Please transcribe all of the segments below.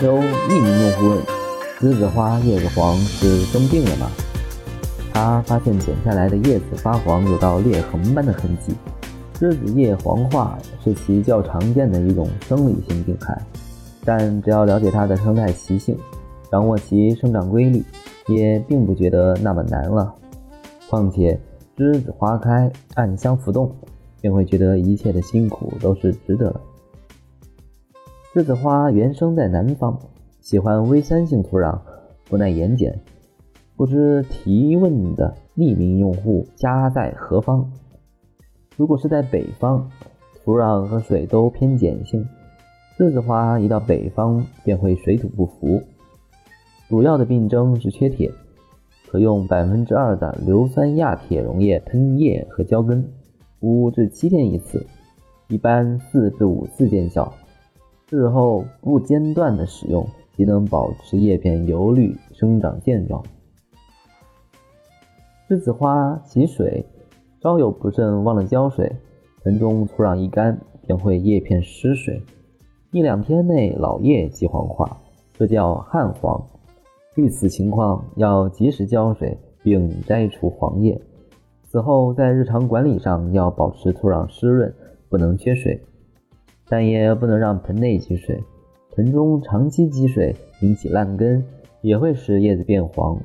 有一名用户问栀子花叶子黄是生病了吗？他发现剪下来的叶子发黄有道裂痕般的痕迹栀子叶黄化是其较常见的一种生理性病害但只要了解它的生态习性掌握其生长规律也并不觉得那么难了。况且栀子花开，暗香浮动，便会觉得一切的辛苦都是值得了。栀子花原生在南方，喜欢微酸性土壤，不耐盐碱。不知提问的匿名用户家在何方？如果是在北方，土壤和水都偏碱性，栀子花一到北方便会水土不服。主要的病症是缺铁，可用百分之二的硫酸亚铁溶液喷叶和浇根，五至七天一次，一般四至五次见效。日后不间断的使用，即能保持叶片油绿、生长健壮。栀子花喜水，稍有不慎忘了浇水，盆中土壤一干，便会叶片失水，一两天内老叶即黄化，这叫旱黄。遇此情况，要及时浇水并摘除黄叶。此后在日常管理上要保持土壤湿润，不能缺水。但也不能让盆内积水，盆中长期积水引起烂根，也会使叶子变黄，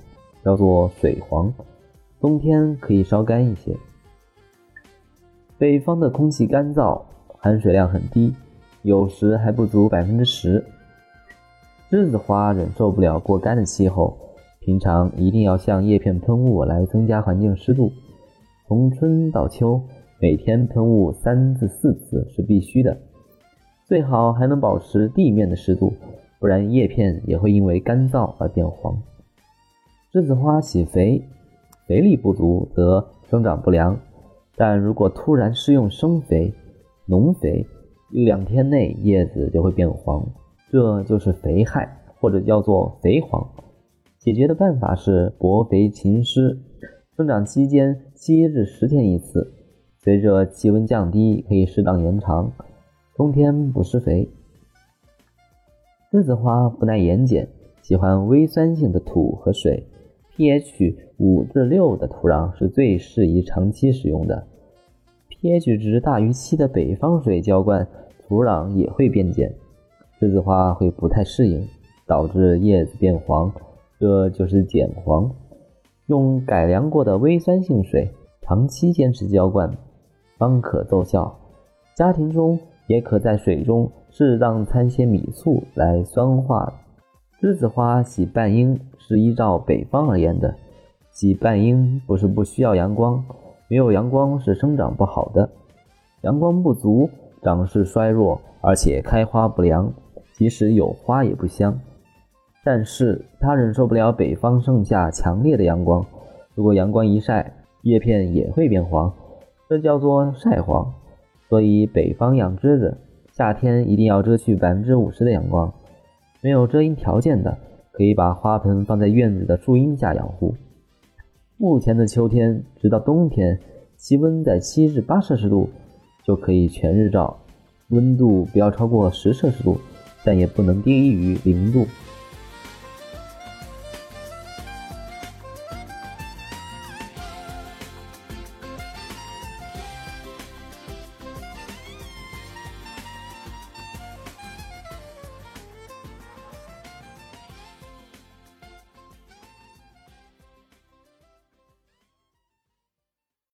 叫做水黄。冬天可以稍干一些。北方的空气干燥，含水量很低，有时还不足百分之十。栀子花忍受不了过干的气候，平常一定要向叶片喷雾来增加环境湿度。从春到秋，每天喷雾三至四次是必须的。最好还能保持地面的湿度，不然叶片也会因为干燥而变黄。栀子花喜肥，肥力不足则生长不良，但如果突然施用生肥、浓肥，一两天内叶子就会变黄，这就是肥害，或者叫做肥黄。解决的办法是薄肥勤施，生长期间七至十天一次，随着气温降低可以适当延长。冬天不施肥。栀子花不耐盐碱，喜欢微酸性的土和水，pH 五至六的土壤是最适宜长期使用的。pH 值大于七的北方水浇灌，土壤也会变碱，栀子花会不太适应，导致叶子变黄，这就是碱黄。用改良过的微酸性水，长期坚持浇灌，方可奏效。家庭中。也可在水中适当掺些米醋来酸化。栀子花喜半阴是依照北方而言的，喜半阴不是不需要阳光，没有阳光是生长不好的。阳光不足，长势衰弱，而且开花不良，即使有花也不香。但是它忍受不了北方盛夏强烈的阳光，如果阳光一晒，叶片也会变黄，这叫做晒黄。所以北方养栀子，夏天一定要遮去百分之五十的阳光。没有遮阴条件的，可以把花盆放在院子的树荫下养护。目前的秋天，直到冬天，气温在七至八摄氏度就可以全日照，温度不要超过十摄氏度，但也不能低于零度。